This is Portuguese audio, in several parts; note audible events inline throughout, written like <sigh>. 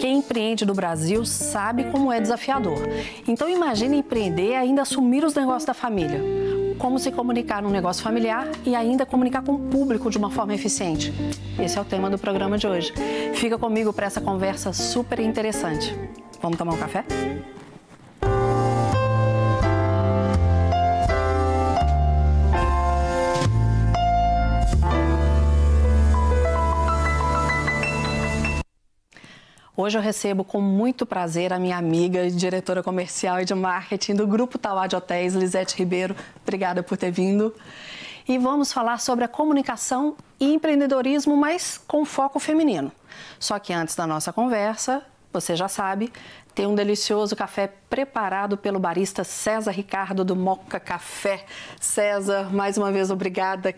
Quem empreende no Brasil sabe como é desafiador. Então imagine empreender e ainda assumir os negócios da família. Como se comunicar num negócio familiar e ainda comunicar com o público de uma forma eficiente. Esse é o tema do programa de hoje. Fica comigo para essa conversa super interessante. Vamos tomar um café? Hoje eu recebo com muito prazer a minha amiga, diretora comercial e de marketing do Grupo Tauá de Hotéis, Lisete Ribeiro. Obrigada por ter vindo. E vamos falar sobre a comunicação e empreendedorismo, mas com foco feminino. Só que antes da nossa conversa, você já sabe, tem um delicioso café preparado pelo barista César Ricardo do Moca Café. César, mais uma vez obrigada.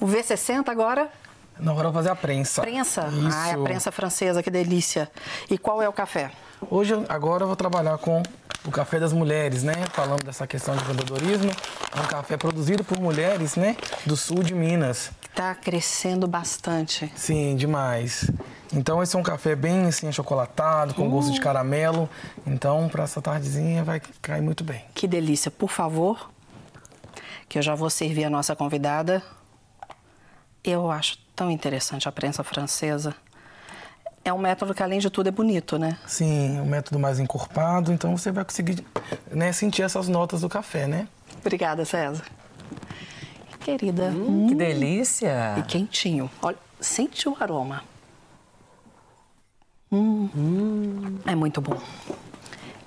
O V60 agora não, agora eu vou fazer a prensa. Prensa? Isso. Ah, é a prensa francesa, que delícia. E qual é o café? Hoje, agora eu vou trabalhar com o café das mulheres, né? Falando dessa questão de empreendedorismo. É um café produzido por mulheres, né? Do sul de Minas. Está crescendo bastante. Sim, demais. Então esse é um café bem assim achocolatado, com uh. gosto de hum. caramelo. Então para essa tardezinha vai cair muito bem. Que delícia. Por favor, que eu já vou servir a nossa convidada. Eu acho tão interessante a prensa francesa. É um método que, além de tudo, é bonito, né? Sim, é um método mais encorpado, então você vai conseguir né, sentir essas notas do café, né? Obrigada, César. Querida. Hum, hum. Que delícia! E quentinho. Olha, sente o aroma. Hum. hum. É muito bom.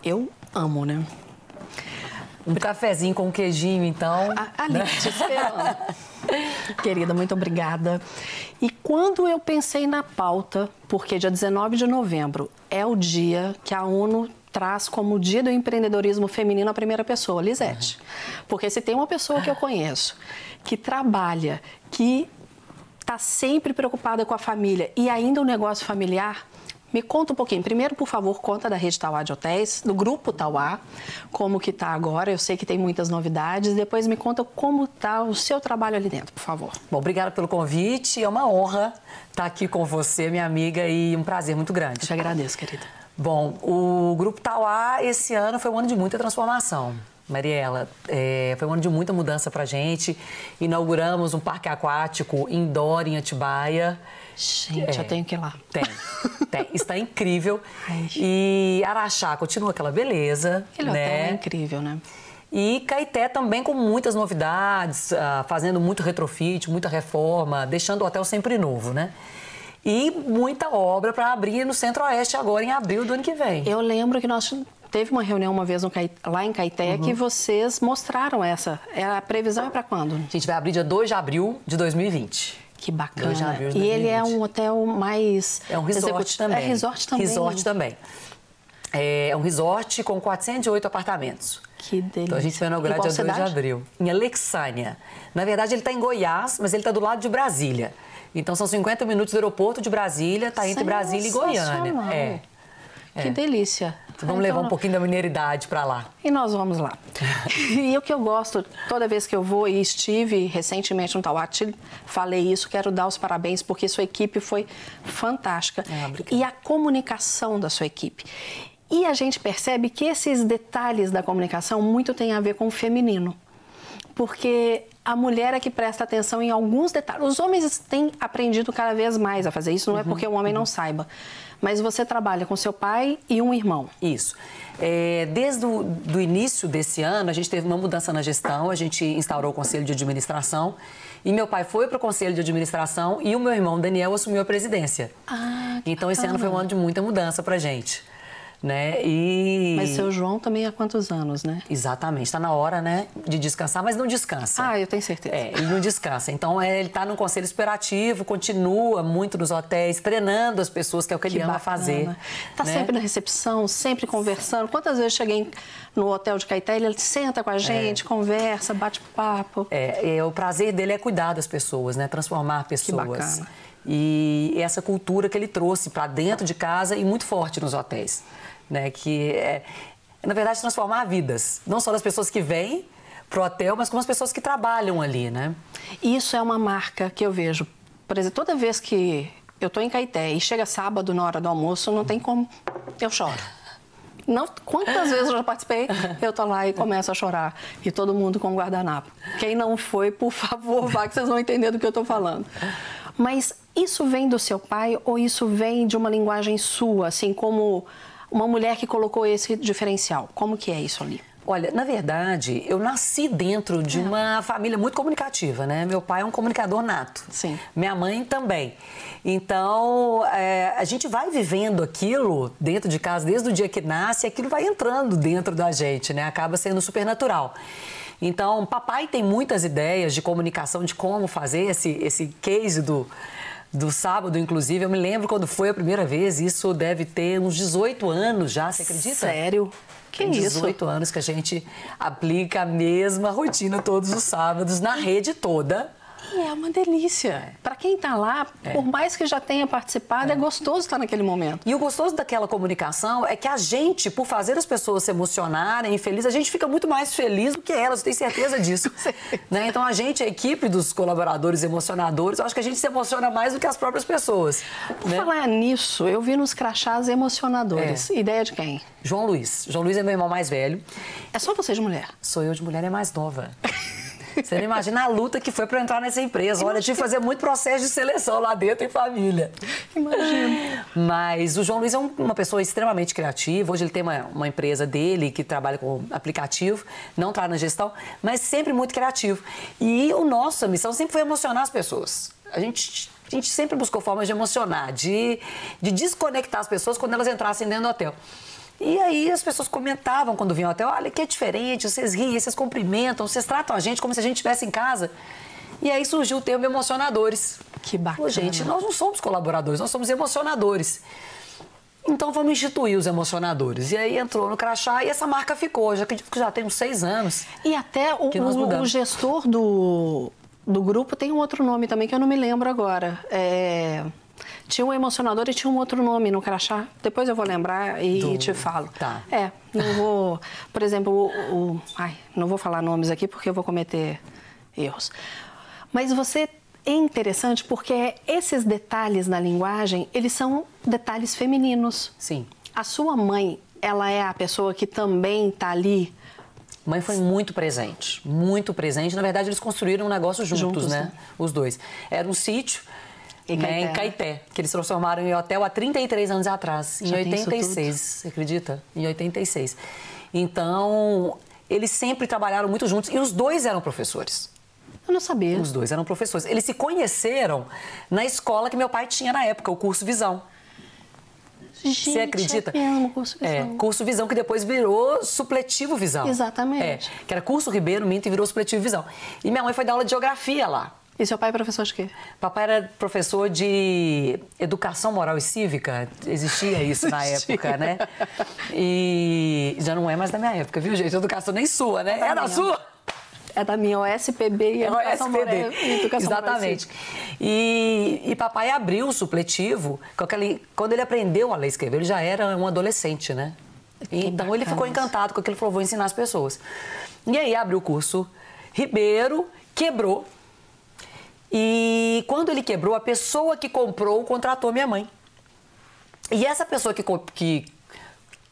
Eu amo, né? Um cafezinho com queijinho, então. ali, né? te esperando. <laughs> Querida, muito obrigada. E quando eu pensei na pauta, porque dia 19 de novembro é o dia que a ONU traz como dia do empreendedorismo feminino a primeira pessoa, Lisete. Uhum. Porque se tem uma pessoa que eu conheço que trabalha, que está sempre preocupada com a família e ainda o negócio familiar, me conta um pouquinho. Primeiro, por favor, conta da rede Tauá de Hotéis, do grupo Tauá, como que está agora. Eu sei que tem muitas novidades. Depois me conta como está o seu trabalho ali dentro, por favor. Bom, obrigada pelo convite. É uma honra estar aqui com você, minha amiga, e um prazer muito grande. Te agradeço, querida. Bom, o grupo Tauá esse ano foi um ano de muita transformação. Mariela, é, foi um ano de muita mudança para gente. Inauguramos um parque aquático indoor em Atibaia. Gente, é, eu tenho que ir lá. Tem, tem. Está incrível. <laughs> Ai. E Araxá continua aquela beleza. Aquele né? hotel é incrível, né? E Caeté também com muitas novidades, uh, fazendo muito retrofit, muita reforma, deixando o hotel sempre novo, né? E muita obra para abrir no Centro-Oeste agora em abril do ano que vem. Eu lembro que nós teve uma reunião uma vez Caeté, lá em Caeté uhum. que vocês mostraram essa. É, a previsão é para quando? A gente vai abrir dia 2 de abril de 2020. Que bacana. e ele é um hotel mais. É um resort também. É resort também. Resort também. É um resort com 408 apartamentos. Que delícia. Então a gente vai inaugurar dia cidade? 2 de abril. Em Alexânia. Na verdade, ele está em Goiás, mas ele está do lado de Brasília. Então são 50 minutos do aeroporto de Brasília, está entre Brasília e Goiânia. É. Que é. delícia. Então, vamos levar um pouquinho da mineridade para lá. E nós vamos lá. <laughs> e o que eu gosto, toda vez que eu vou, e estive recentemente no Tauá, falei isso, quero dar os parabéns, porque sua equipe foi fantástica. Ah, e a comunicação da sua equipe. E a gente percebe que esses detalhes da comunicação muito tem a ver com o feminino. Porque a mulher é que presta atenção em alguns detalhes. Os homens têm aprendido cada vez mais a fazer isso, não é uhum, porque o homem uhum. não saiba mas você trabalha com seu pai e um irmão. Isso. É, desde o do início desse ano, a gente teve uma mudança na gestão, a gente instaurou o conselho de administração e meu pai foi para o conselho de administração e o meu irmão Daniel assumiu a presidência. Ah, então, esse ano foi um ano de muita mudança para gente né? E... Mas seu João também há quantos anos, né? Exatamente, está na hora, né, de descansar, mas não descansa. Ah, eu tenho certeza. É, ele não descansa. Então, é, ele está no conselho esperativo, continua muito nos hotéis, treinando as pessoas, que é o que, que ele ama bacana. fazer. Está né? sempre na recepção, sempre conversando. Quantas vezes eu cheguei no hotel de Caeté, ele senta com a gente, é. conversa, bate papo. É, é, o prazer dele é cuidar das pessoas, né, transformar pessoas. Que bacana. E essa cultura que ele trouxe para dentro de casa e muito forte nos hotéis né? Que é, na verdade, transformar vidas, não só das pessoas que vêm para o hotel, mas como as pessoas que trabalham ali, né? Isso é uma marca que eu vejo. Por exemplo, toda vez que eu tô em Caeté e chega sábado na hora do almoço, não tem como. Eu choro. Não, quantas vezes eu já participei, eu tô lá e começo a chorar. E todo mundo com guardanapo. Quem não foi, por favor, vá que vocês vão entender do que eu tô falando. Mas isso vem do seu pai ou isso vem de uma linguagem sua, assim como uma mulher que colocou esse diferencial? Como que é isso ali? Olha, na verdade, eu nasci dentro de é. uma família muito comunicativa, né? Meu pai é um comunicador nato. Sim. Minha mãe também. Então, é, a gente vai vivendo aquilo dentro de casa desde o dia que nasce, aquilo vai entrando dentro da gente, né? Acaba sendo supernatural. Então, papai tem muitas ideias de comunicação, de como fazer esse, esse case do, do sábado, inclusive. Eu me lembro quando foi a primeira vez, isso deve ter uns 18 anos já, você acredita? Sério? Que Tem 18 isso? anos que a gente aplica a mesma rotina todos os sábados na rede toda. E é uma delícia. É. Para quem está lá, é. por mais que já tenha participado, é. é. gostoso estar naquele momento. E o gostoso daquela comunicação é que a gente, por fazer as pessoas se emocionarem, felizes, a gente fica muito mais feliz do que elas, eu tenho certeza disso. <laughs> né? Então a gente, a equipe dos colaboradores emocionadores, eu acho que a gente se emociona mais do que as próprias pessoas. Por né? falar nisso, eu vi nos crachás emocionadores. É. Ideia de quem? João Luiz. João Luiz é meu irmão mais velho. É só você de mulher? Sou eu de mulher, é mais nova. <laughs> Você não imagina a luta que foi para entrar nessa empresa. Olha, tive que fazer muito processo de seleção lá dentro em família. Imagina. Mas o João Luiz é um, uma pessoa extremamente criativa. Hoje ele tem uma, uma empresa dele que trabalha com aplicativo, não está na gestão, mas sempre muito criativo. E a nossa missão sempre foi emocionar as pessoas. A gente a gente sempre buscou formas de emocionar, de, de desconectar as pessoas quando elas entrassem dentro do hotel. E aí as pessoas comentavam quando vinham até, olha que é diferente, vocês riem, vocês cumprimentam, vocês tratam a gente como se a gente estivesse em casa. E aí surgiu o termo emocionadores. Que bacana. gente, nós não somos colaboradores, nós somos emocionadores. Então vamos instituir os emocionadores. E aí entrou no crachá e essa marca ficou. Já acredito que já tem uns seis anos. E até o, o, o gestor do, do grupo tem um outro nome também que eu não me lembro agora. É... Tinha um emocionador e tinha um outro nome no crachá. Depois eu vou lembrar e Do... te falo. Tá. É, não vou. Por exemplo, o, o, Ai, não vou falar nomes aqui porque eu vou cometer erros. Mas você é interessante porque esses detalhes na linguagem, eles são detalhes femininos. Sim. A sua mãe, ela é a pessoa que também está ali Mãe foi muito presente, muito presente. Na verdade, eles construíram um negócio juntos, juntos né? né? Os dois. Era um sítio em Caeté. Né, em Caeté, que eles transformaram em hotel há 33 anos atrás, Já em 86, você acredita? Em 86. Então, eles sempre trabalharam muito juntos e os dois eram professores. Eu não sabia. Os dois eram professores. Eles se conheceram na escola que meu pai tinha na época, o curso Visão. Gente, Você acredita? É mesmo, curso Visão. É, curso Visão que depois virou supletivo Visão. Exatamente. É, que era curso Ribeiro Minto e virou supletivo Visão. E minha mãe foi dar aula de geografia lá. E seu pai é professor de quê? Papai era professor de educação moral e cívica. Existia isso na época, né? E já não é mais da minha época, viu, gente? Educação nem sua, né? É, é da sua? É da minha OSPB e Educação Moral e Educação Exatamente. E, e papai abriu o supletivo, aquele, quando ele aprendeu a ler e escrever, ele já era um adolescente, né? Que então ele ficou encantado com aquilo, falou, vou ensinar as pessoas. E aí abriu o curso Ribeiro, quebrou, e quando ele quebrou, a pessoa que comprou contratou minha mãe. E essa pessoa que, que,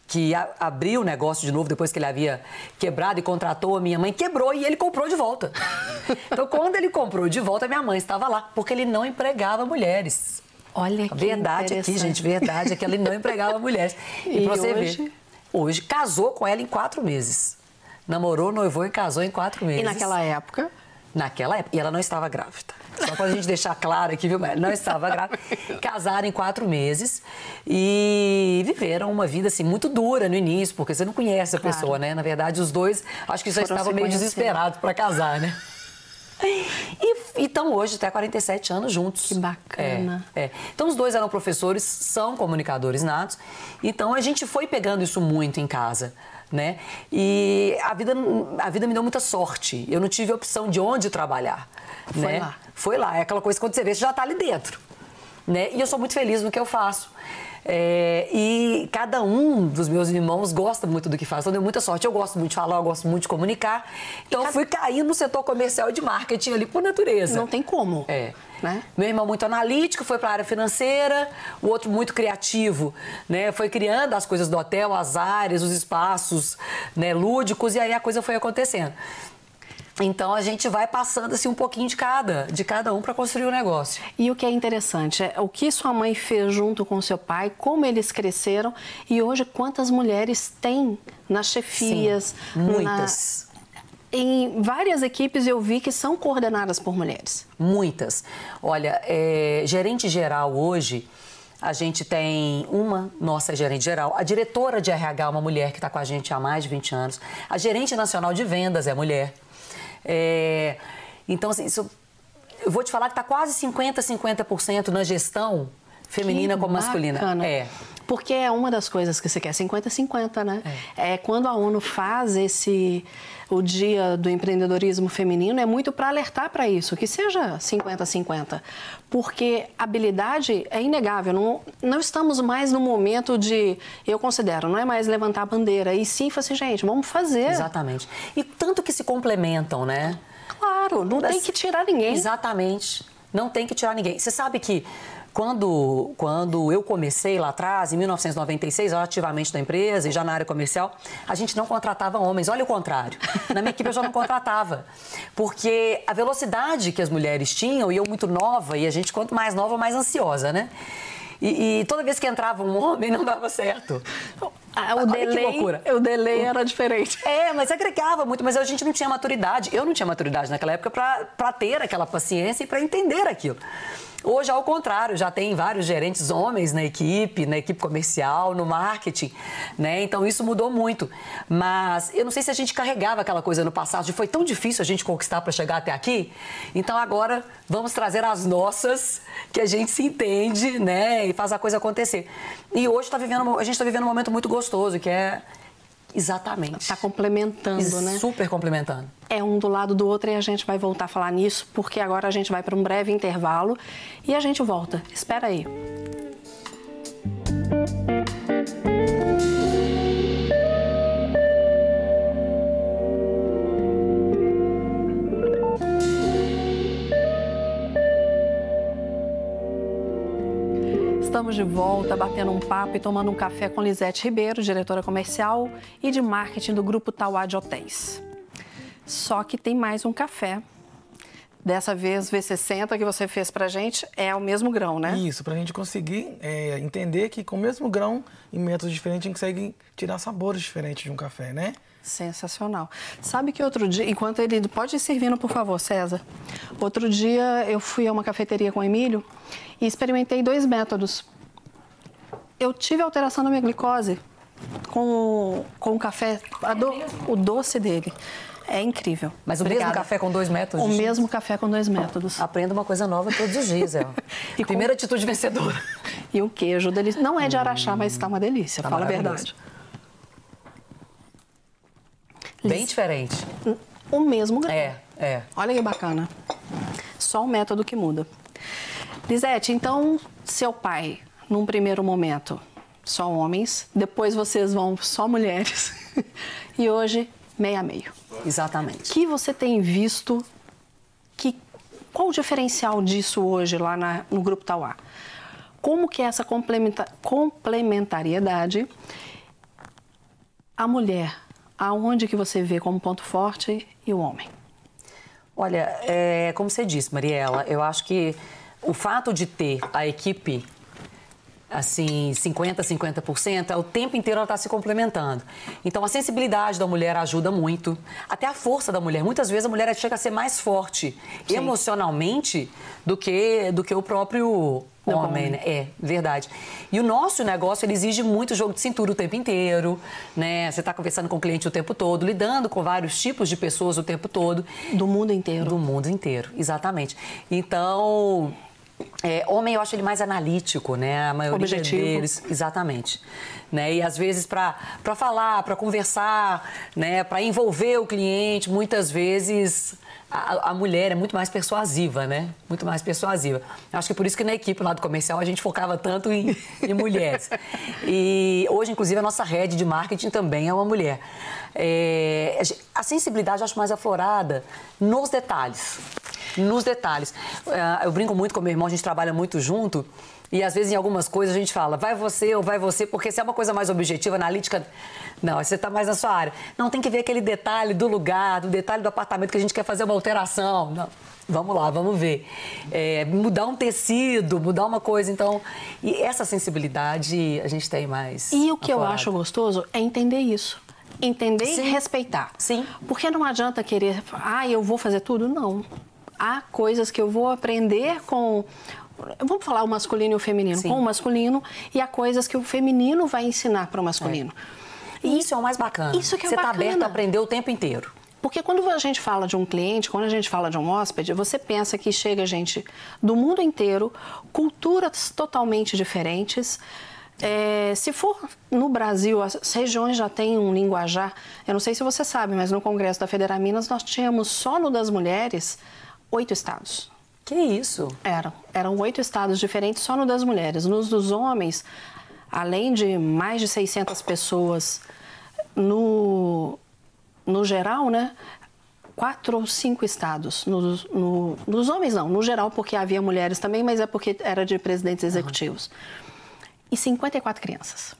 que abriu o negócio de novo depois que ele havia quebrado e contratou a minha mãe, quebrou e ele comprou de volta. <laughs> então, quando ele comprou de volta, minha mãe estava lá, porque ele não empregava mulheres. Olha que Verdade aqui, gente, verdade é que ele não empregava mulheres. E, <laughs> e pra você hoje? ver, hoje casou com ela em quatro meses. Namorou, noivou e casou em quatro meses. E naquela época? Naquela época. E ela não estava grávida. Só para a gente deixar claro aqui, viu, Não estava grávida. Casaram em quatro meses e viveram uma vida assim muito dura no início, porque você não conhece a claro. pessoa, né? Na verdade, os dois acho que já Foram estavam meio desesperados para casar, né? E estão hoje até 47 anos juntos. Que bacana. É, é. Então, os dois eram professores, são comunicadores natos. Então, a gente foi pegando isso muito em casa né? E a vida, a vida me deu muita sorte. Eu não tive opção de onde trabalhar. Foi né? lá. Foi lá. É aquela coisa que quando você vê, você já está ali dentro. Né? E eu sou muito feliz no que eu faço. É, e cada um dos meus irmãos gosta muito do que faz. Então, deu muita sorte. Eu gosto muito de falar, eu gosto muito de comunicar. Então, eu fui caindo no setor comercial e de marketing ali por natureza. Não tem como. É. Né? Meu irmão muito analítico, foi para a área financeira, o outro muito criativo, né? Foi criando as coisas do hotel, as áreas, os espaços, né, lúdicos e aí a coisa foi acontecendo. Então a gente vai passando assim um pouquinho de cada, de cada um para construir o negócio. E o que é interessante é o que sua mãe fez junto com seu pai, como eles cresceram e hoje quantas mulheres tem nas chefias, Sim, muitas. Na em várias equipes eu vi que são coordenadas por mulheres. Muitas. Olha, é, gerente geral hoje, a gente tem uma nossa gerente geral, a diretora de RH, uma mulher que está com a gente há mais de 20 anos, a gerente nacional de vendas é mulher. É, então, assim, isso, eu vou te falar que está quase 50%, 50% na gestão feminina que como masculina. Bacana. É. Porque é uma das coisas que você quer, 50-50, né? É. é. quando a ONU faz esse o dia do empreendedorismo feminino é muito para alertar para isso, que seja 50-50. Porque habilidade é inegável. Não, não estamos mais no momento de, eu considero, não é mais levantar a bandeira, e sim falar assim, gente, vamos fazer. Exatamente. E tanto que se complementam, né? Claro, não tem que tirar ninguém. Exatamente. Não tem que tirar ninguém. Você sabe que quando, quando eu comecei lá atrás, em 1996, eu ativamente na empresa e já na área comercial, a gente não contratava homens. Olha o contrário. Na minha equipe eu já não contratava. Porque a velocidade que as mulheres tinham, e eu muito nova, e a gente quanto mais nova, mais ansiosa, né? E, e toda vez que entrava um homem, não dava certo. Ah, o, delay, o delay era diferente. É, mas agregava muito, mas a gente não tinha maturidade. Eu não tinha maturidade naquela época para ter aquela paciência e para entender aquilo. Hoje, ao contrário, já tem vários gerentes homens na equipe, na equipe comercial, no marketing, né? Então isso mudou muito. Mas eu não sei se a gente carregava aquela coisa no passado, foi tão difícil a gente conquistar para chegar até aqui. Então agora vamos trazer as nossas, que a gente se entende, né? E faz a coisa acontecer. E hoje tá vivendo, a gente está vivendo um momento muito gostoso, que é Exatamente. Está complementando, né? Super complementando. É um do lado do outro e a gente vai voltar a falar nisso, porque agora a gente vai para um breve intervalo e a gente volta. Espera aí. Estamos de volta, batendo um papo e tomando um café com Lisete Ribeiro, diretora comercial e de marketing do Grupo Tauá de Hotéis. Só que tem mais um café. Dessa vez, V60 que você fez pra gente é o mesmo grão, né? Isso, pra gente conseguir é, entender que com o mesmo grão, em métodos diferentes, a gente consegue tirar sabores diferentes de um café, né? Sensacional. Sabe que outro dia, enquanto ele. Pode ir servindo, por favor, César. Outro dia eu fui a uma cafeteria com o Emílio e experimentei dois métodos. Eu tive alteração na minha glicose com, com o café, do, o doce dele. É incrível. Mas o Obrigada. mesmo café com dois métodos? O mesmo café com dois métodos. Aprenda uma coisa nova todos os dias, é. <laughs> e Primeira com... atitude vencedora. E o queijo delícia. Não é de araxá, hum, mas está uma delícia, tá fala a verdade. Bem diferente. O mesmo grão. É, é. Olha que bacana. Só o método que muda. Lisete, então, seu pai, num primeiro momento, só homens, depois vocês vão só mulheres, <laughs> e hoje, meia meio. Exatamente. que você tem visto, que, qual o diferencial disso hoje lá na, no Grupo Tauá? Como que é essa complementariedade? A mulher aonde que você vê como ponto forte e o homem? Olha, é, como você disse, Mariela, eu acho que o fato de ter a equipe assim, 50%, 50%, é o tempo inteiro ela está se complementando. Então, a sensibilidade da mulher ajuda muito. Até a força da mulher. Muitas vezes a mulher chega a ser mais forte Sim. emocionalmente do que, do que o próprio homem, né? É, verdade. E o nosso negócio, ele exige muito jogo de cintura o tempo inteiro, né? Você está conversando com o cliente o tempo todo, lidando com vários tipos de pessoas o tempo todo. Do mundo inteiro. Do mundo inteiro, exatamente. Então, É, homem, eu acho ele mais analítico, né? A maioria Objetivo. deles, exatamente. Né? E às vezes para falar, para conversar, né? Para envolver o cliente, muitas vezes a, a, mulher é muito mais persuasiva, né? Muito mais persuasiva. Acho que por isso que na equipe lá do comercial a gente focava tanto em, em mulheres. <laughs> E hoje, inclusive, a nossa rede de marketing também é uma mulher. É, a sensibilidade eu acho mais aflorada nos detalhes nos detalhes. É, eu brinco muito com meu irmão, a gente trabalha muito junto. E às vezes em algumas coisas a gente fala, vai você ou vai você, porque se é uma coisa mais objetiva, analítica, não, você está mais na sua área. Não, tem que ver aquele detalhe do lugar, do detalhe do apartamento que a gente quer fazer uma alteração. Não. Vamos lá, vamos ver. É, mudar um tecido, mudar uma coisa. Então, e essa sensibilidade a gente tem mais. E o que eu acho gostoso é entender isso. Entender Sim. e respeitar. Sim. Porque não adianta querer, ah, eu vou fazer tudo. Não há coisas que eu vou aprender com vamos falar o masculino e o feminino, Sim. com o masculino, e há coisas que o feminino vai ensinar para o masculino. É. E isso é o mais bacana. Isso que é Você está aberto a aprender o tempo inteiro. Porque quando a gente fala de um cliente, quando a gente fala de um hóspede, você pensa que chega gente do mundo inteiro, culturas totalmente diferentes. É, se for no Brasil, as regiões já têm um linguajar. Eu não sei se você sabe, mas no Congresso da Federal Minas nós tínhamos só no das mulheres oito estados. Que isso? Eram. Eram oito estados diferentes só no das mulheres. Nos dos homens, além de mais de 600 pessoas no, no geral, né? Quatro ou cinco estados. No, no, nos homens, não. No geral, porque havia mulheres também, mas é porque era de presidentes executivos. Uhum. E 54 crianças.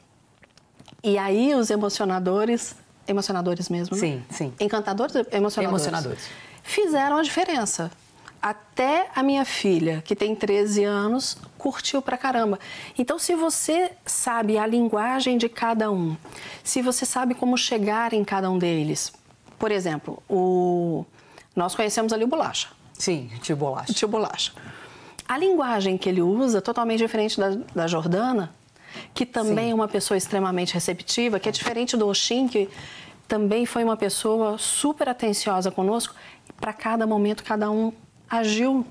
E aí os emocionadores, emocionadores mesmo, né? Sim, sim. Encantadores, emocionadores. Emocionadores. Fizeram a diferença até a minha filha, que tem 13 anos, curtiu pra caramba. Então, se você sabe a linguagem de cada um, se você sabe como chegar em cada um deles, por exemplo, o... nós conhecemos ali o Bolacha. Sim, tio Bolacha. Tio Bolacha. A linguagem que ele usa, totalmente diferente da, da Jordana, que também Sim. é uma pessoa extremamente receptiva, que é diferente do Oxin, que também foi uma pessoa super atenciosa conosco. Para cada momento, cada um agiu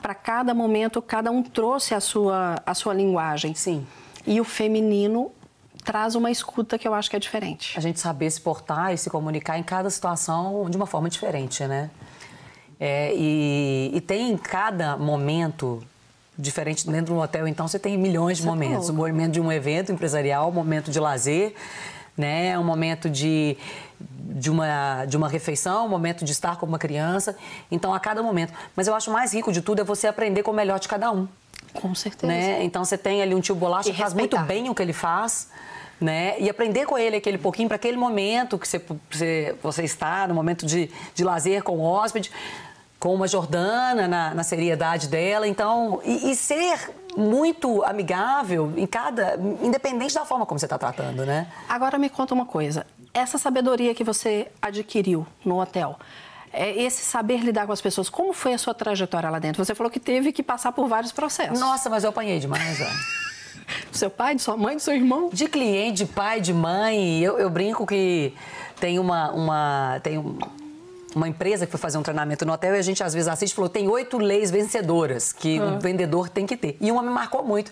para cada momento, cada um trouxe a sua, a sua linguagem. Sim. E o feminino traz uma escuta que eu acho que é diferente. A gente saber se portar e se comunicar em cada situação de uma forma diferente, né? É, e, e, tem em cada momento diferente dentro do hotel, então você tem milhões de você tá momentos. Tá o momento de um evento empresarial, o momento de lazer, né? Um momento de de uma, de uma refeição, um momento de estar com uma criança. Então, a cada momento. Mas eu acho mais rico de tudo é você aprender com o melhor de cada um. Com certeza. Né? Então, você tem ali um tio bolacha que faz muito bem o que ele faz. Né? E aprender com ele aquele pouquinho para aquele momento que você, você, você está, no momento de, de lazer com o hóspede, com uma Jordana, na, na seriedade dela. Então, e, e ser muito amigável em cada, independente da forma como você está tratando, né? Agora me conta uma coisa essa sabedoria que você adquiriu no hotel, é esse saber lidar com as pessoas, como foi a sua trajetória lá dentro? Você falou que teve que passar por vários processos. Nossa, mas eu apanhei demais, ó. do <laughs> seu pai, de sua mãe, do seu irmão? De cliente, de pai, de mãe. Eu, eu brinco que tem uma, uma, tem uma empresa que foi fazer um treinamento no hotel e a gente às vezes assiste e falou: tem oito leis vencedoras que ah. o vendedor tem que ter. E uma me marcou muito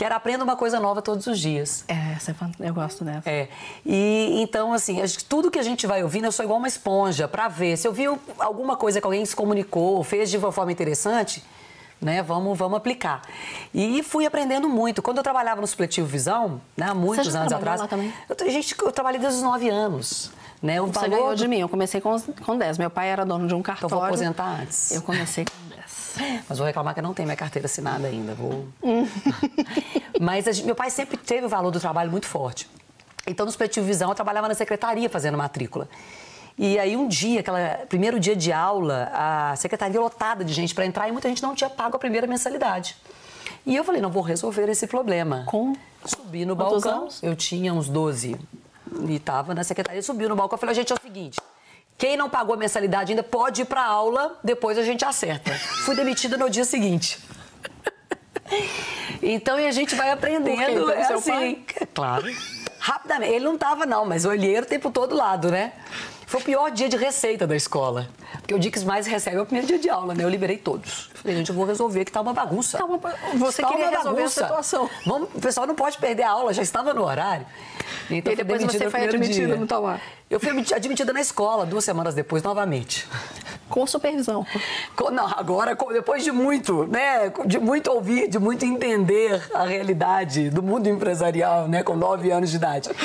que era aprenda uma coisa nova todos os dias. É, eu gosto dessa. É. E então, assim, tudo que a gente vai ouvindo, eu sou igual uma esponja para ver. Se eu vi alguma coisa que alguém se comunicou, fez de uma forma interessante, né? Vamos, vamos aplicar. E fui aprendendo muito. Quando eu trabalhava no Supletivo Visão, né, há muitos anos atrás. Lá também? Eu, gente, eu trabalhei desde os 9 anos. Né? O Você valor ganhou de mim, eu comecei com, com 10. Meu pai era dono de um cartório. Então vou aposentar antes. Eu comecei com mas vou reclamar que eu não tenho minha carteira assinada ainda. Vou. <laughs> Mas gente, meu pai sempre teve o valor do trabalho muito forte. Então, no Supletivo Visão, eu trabalhava na secretaria fazendo matrícula. E aí, um dia, aquela primeiro dia de aula, a secretaria lotada de gente para entrar e muita gente não tinha pago a primeira mensalidade. E eu falei, não, vou resolver esse problema. Com? Subi no balcão. Anos? Eu tinha uns 12 e estava na secretaria, subiu no balcão e falei, gente, é o seguinte, quem não pagou a mensalidade ainda pode ir para aula, depois a gente acerta. <laughs> Fui demitida no dia seguinte. <laughs> Então, e a gente vai aprendendo. Por quê? É assim, <laughs> claro. Rapidamente. Ele não estava, não, mas olheiro o tempo todo lado, né? Foi o pior dia de receita da escola. Porque o dia que mais recebe é o primeiro dia de aula, né? Eu liberei todos. Falei, gente, eu vou resolver que tá uma bagunça. Tá uma... Você tá queria uma resolver bagunça. a situação. Vamos, o pessoal não pode perder a aula, já estava no horário. Então, e depois você foi admitida no Tauá. Eu fui admitida na escola, duas semanas depois, novamente. Com supervisão. Não, agora, depois de muito, né? De muito ouvir, de muito entender a realidade do mundo empresarial, né? Com nove anos de idade. <laughs>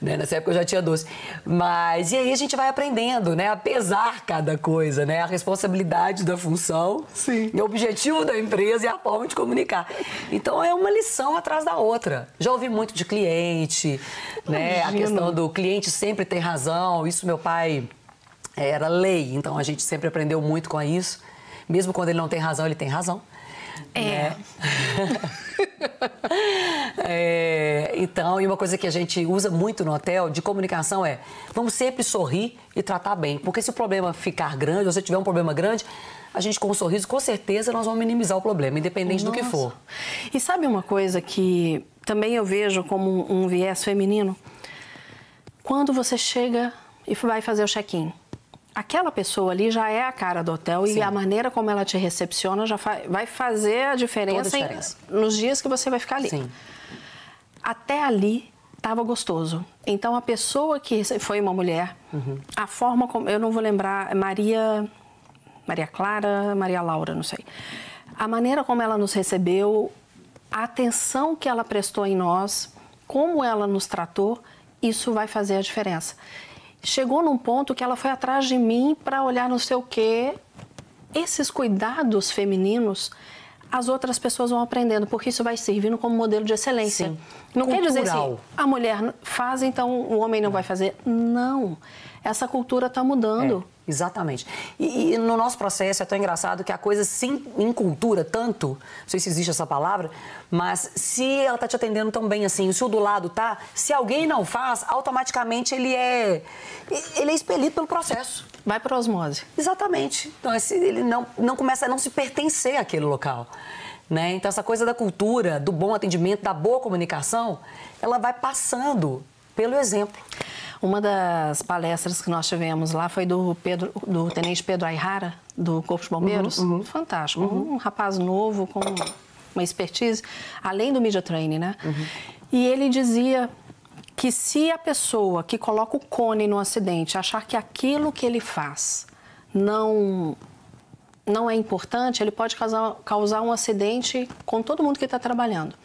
Né? Nessa época eu já tinha 12. Mas, e aí a gente vai aprendendo, né? A pesar cada coisa, né? A responsabilidade da função, Sim. o objetivo da empresa e a forma de comunicar. Então, é uma lição atrás da outra. Já ouvi muito de cliente, né? A questão do cliente sempre tem razão. Isso meu pai era lei, então a gente sempre aprendeu muito com isso. Mesmo quando ele não tem razão, ele tem razão. É. Né? <laughs> é. Então, e uma coisa que a gente usa muito no hotel de comunicação é: vamos sempre sorrir e tratar bem. Porque se o problema ficar grande, ou se tiver um problema grande, a gente com um sorriso, com certeza, nós vamos minimizar o problema, independente Nossa. do que for. E sabe uma coisa que também eu vejo como um viés feminino? Quando você chega e vai fazer o check-in, aquela pessoa ali já é a cara do hotel Sim. e a maneira como ela te recepciona já vai fazer a diferença, a diferença. Em, nos dias que você vai ficar ali. Sim. Até ali estava gostoso. Então a pessoa que foi uma mulher, uhum. a forma como eu não vou lembrar Maria Maria Clara, Maria Laura, não sei. A maneira como ela nos recebeu, a atenção que ela prestou em nós, como ela nos tratou, isso vai fazer a diferença chegou num ponto que ela foi atrás de mim para olhar não sei o quê. Esses cuidados femininos, as outras pessoas vão aprendendo, porque isso vai servindo como modelo de excelência. Sim. Não Cultural. quer dizer assim, a mulher faz, então o homem não vai fazer. Não. Essa cultura está mudando. Exatamente. E, e, no nosso processo é tão engraçado que a coisa se encultura tanto, não sei se existe essa palavra, mas se ela está te atendendo tão bem assim, se o do lado tá, se alguém não faz, automaticamente ele é ele é expelido pelo processo. Vai para osmose. Exatamente. Então esse, ele não, não começa a não se pertencer àquele local. Né? Então essa coisa da cultura, do bom atendimento, da boa comunicação, ela vai passando pelo exemplo. Uma das palestras que nós tivemos lá foi do, Pedro, do Tenente Pedro Ayrara, do Corpo de Bombeiros. Uhum, uhum. Fantástico. Uhum. Um rapaz novo, com uma expertise, além do media training, né? Uhum. E ele dizia que se a pessoa que coloca o cone no acidente achar que aquilo que ele faz não não é importante, ele pode causar, causar um acidente com todo mundo que está trabalhando.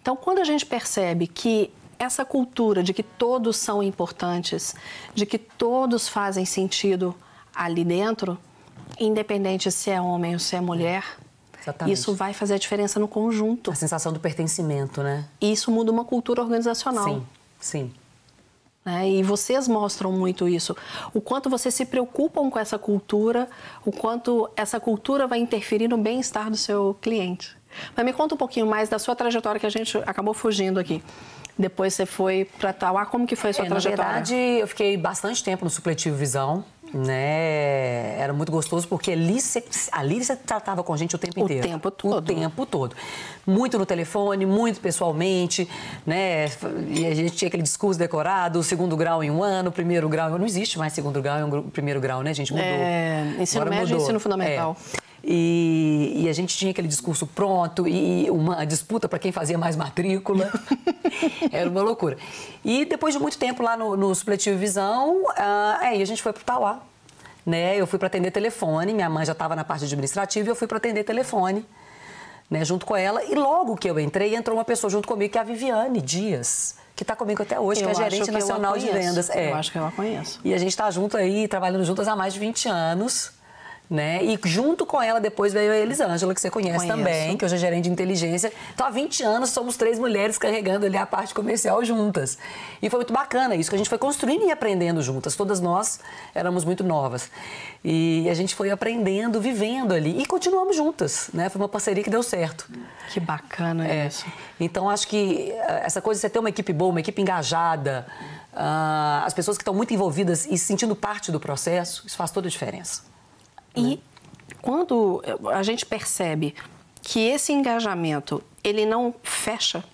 Então, quando a gente percebe que essa cultura de que todos são importantes, de que todos fazem sentido ali dentro, independente se é homem ou se é mulher, Exatamente. isso vai fazer a diferença no conjunto. A sensação do pertencimento, né? E isso muda uma cultura organizacional. Sim, sim. Né? E vocês mostram muito isso. O quanto vocês se preocupam com essa cultura, o quanto essa cultura vai interferir no bem-estar do seu cliente. Mas me conta um pouquinho mais da sua trajetória, que a gente acabou fugindo aqui. Depois você foi para Tauá, como que foi a sua é, trajetória? Na verdade, eu fiquei bastante tempo no supletivo Visão, né? Era muito gostoso porque ali você, ali você tratava com a gente o tempo O inteiro. tempo todo. O tempo todo. Muito no telefone, muito pessoalmente, né? E a gente tinha aquele discurso decorado, segundo grau em um ano, primeiro grau... Não existe mais segundo grau e um primeiro grau, né, gente? Mudou. É, ensino Agora médio e mudou. ensino fundamental. É. E, e, a gente tinha aquele discurso pronto e uma disputa para quem fazia mais matrícula. <laughs> Era uma loucura. E depois de muito tempo lá no, no Supletivo Visão, ah, aí a gente foi para o Tauá. Né? Eu fui para atender telefone, minha mãe já estava na parte administrativa e eu fui para atender telefone. Né, junto com ela. E logo que eu entrei, entrou uma pessoa junto comigo, que é a Viviane Dias, que está comigo até hoje, Eu que é gerente que nacional de vendas. É. Eu acho que eu a conheço. E a gente está junto aí, trabalhando juntas há mais de 20 anos. Né? E junto com ela depois veio a Elisângela, que você conhece Conheço. também, que hoje é gerente de inteligência. Então, há 20 anos somos três mulheres carregando ali a parte comercial juntas. E foi muito bacana isso, que a gente foi construindo e aprendendo juntas. Todas nós éramos muito novas. E a gente foi aprendendo, vivendo ali. E continuamos juntas, né? Foi uma parceria que deu certo. Que bacana É. isso. Então, acho que eh, essa coisa de você ter uma equipe boa, uma equipe engajada, ah, as pessoas que estão muito envolvidas e se sentindo parte do processo, isso faz toda a diferença. E quando a gente percebe que esse engajamento ele não fecha,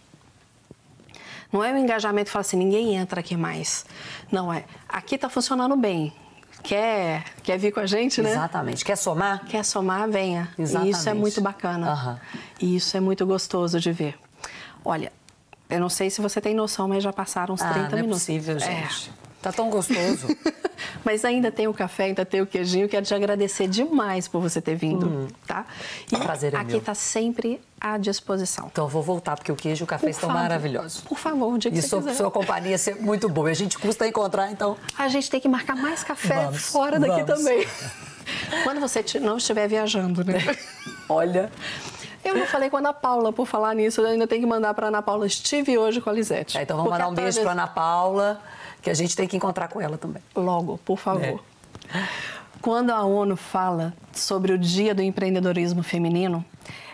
Não é um engajamento que fala assim, ninguém entra aqui mais. Não é. Aqui está funcionando bem. Quer, quer vir com a gente, né? Exatamente. Quer somar? Quer somar, venha. Exatamente. E isso é muito bacana. Aham. E isso é muito gostoso de ver. Olha, eu não sei se você tem noção, mas já passaram uns 30 ah, não é minutos. possível, É. Tá tão gostoso. <laughs> Mas ainda tem o café, ainda tem o queijinho. Quero te agradecer demais por você ter vindo, tá? E prazer é aqui meu. está sempre à disposição. Então eu vou voltar, porque o queijo e o café Por estão favor. maravilhosos. Por favor, um dia que E você sua, sua companhia é muito boa. E a gente custa encontrar, então. A gente tem que marcar mais café Vamos, fora daqui vamos. também. <laughs> Quando você não estiver viajando, né? <laughs> Olha. Eu não falei com a Ana Paula por falar nisso, eu ainda tenho que mandar para Ana Paula. Estive hoje com a Lisete. É, então vamos mandar um beijo para Ana Paula, que a gente tem que encontrar com ela também. Logo, por favor. É. Quando a ONU fala sobre o Dia do Empreendedorismo Feminino,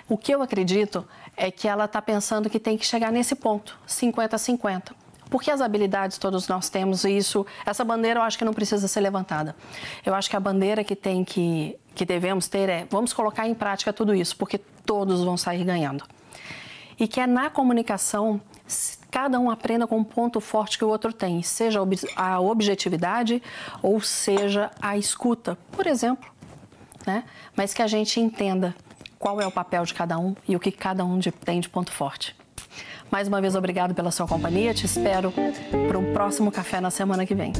o que eu acredito é que ela está pensando que tem que chegar nesse ponto, 50-50. Porque as habilidades todos nós temos e isso, essa bandeira eu acho que não precisa ser levantada. Eu acho que a bandeira que tem que, que devemos ter é, vamos colocar em prática tudo isso, porque todos vão sair ganhando. E que é na comunicação, cada um aprenda com um ponto forte que o outro tem, seja a ob- a objetividade ou seja a escuta, por exemplo. Né? Mas que a gente entenda qual é o papel de cada um e o que cada um tem de ponto forte. Mais uma vez, obrigado pela sua companhia. Te espero para um próximo café na semana que vem.